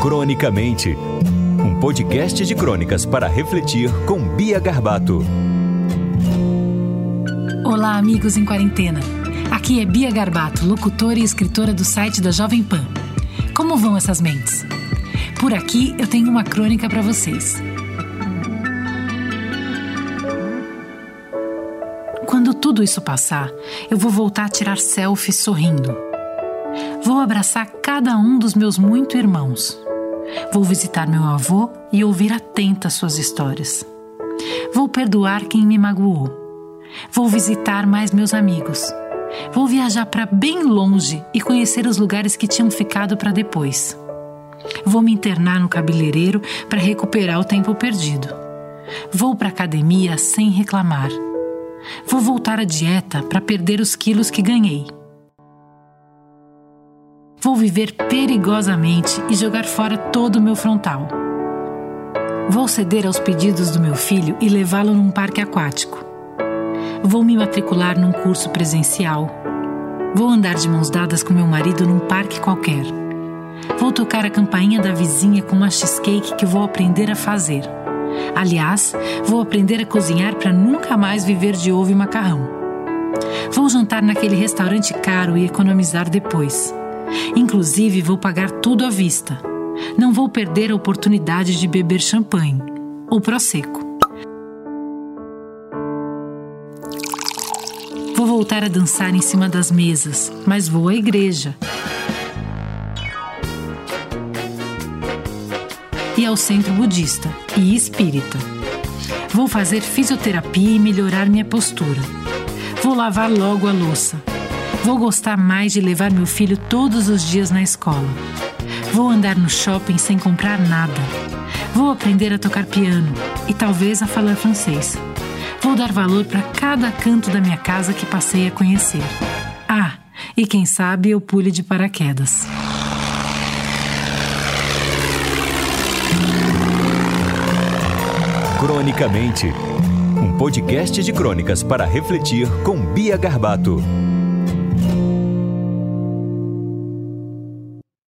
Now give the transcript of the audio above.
Cronicamente, um podcast de crônicas para refletir com Bia Garbato. Olá, amigos em quarentena. Aqui é Bia Garbato, locutora e escritora do site da Jovem Pan. Como vão essas mentes? Por aqui eu tenho uma crônica para vocês. Quando tudo isso passar, eu vou voltar a tirar selfies sorrindo. Vou abraçar cada um dos meus muito irmãos. Vou visitar meu avô e ouvir atenta suas histórias. Vou perdoar quem me magoou. Vou visitar mais meus amigos. Vou viajar para bem longe e conhecer os lugares que tinham ficado para depois. Vou me internar no cabeleireiro para recuperar o tempo perdido. Vou para academia sem reclamar. Vou voltar à dieta para perder os quilos que ganhei. Vou viver perigosamente e jogar fora todo o meu frontal. Vou ceder aos pedidos do meu filho e levá-lo num parque aquático. Vou me matricular num curso presencial. Vou andar de mãos dadas com meu marido num parque qualquer. Vou tocar a campainha da vizinha com uma cheesecake que vou aprender a fazer. Aliás, vou aprender a cozinhar para nunca mais viver de ovo e macarrão. Vou jantar naquele restaurante caro e economizar depois. Inclusive, vou pagar tudo à vista. Não vou perder a oportunidade de beber champanhe ou prosecco. Vou voltar a dançar em cima das mesas, mas vou à igreja. E ao centro budista e espírita. Vou fazer fisioterapia e melhorar minha postura. Vou lavar logo a louça. Vou gostar mais de levar meu filho todos os dias na escola. Vou andar no shopping sem comprar nada. Vou aprender a tocar piano e talvez a falar francês. Vou dar valor para cada canto da minha casa que passei a conhecer. Ah, e quem sabe eu pule de paraquedas. Cronicamente, um podcast de crônicas para refletir com Bia Garbato.